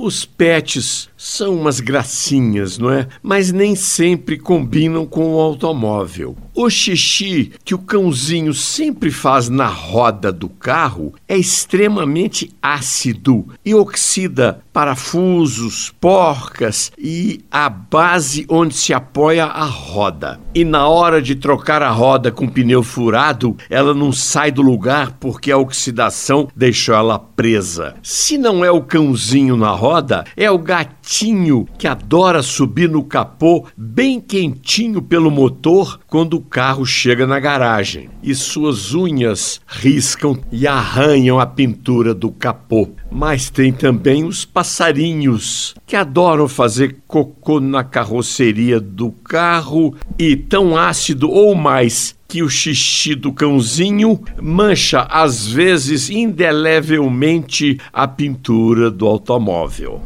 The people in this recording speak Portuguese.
Os pets são umas gracinhas, não é? Mas nem sempre combinam com o automóvel. O xixi que o cãozinho sempre faz na roda do carro é extremamente ácido e oxida parafusos, porcas e a base onde se apoia a roda. E na hora de trocar a roda com pneu furado, ela não sai do lugar porque a oxidação deixou ela presa. Se não é o cãozinho na roda, é o gatinho que adora subir no capô bem quentinho pelo motor quando o carro chega na garagem. E suas unhas riscam e arranham a pintura do capô. Mas tem também os passarinhos que adoram fazer cocô na carroceria do carro e tão ácido ou mais que o xixi do cãozinho mancha às vezes indelevelmente a pintura do automóvel.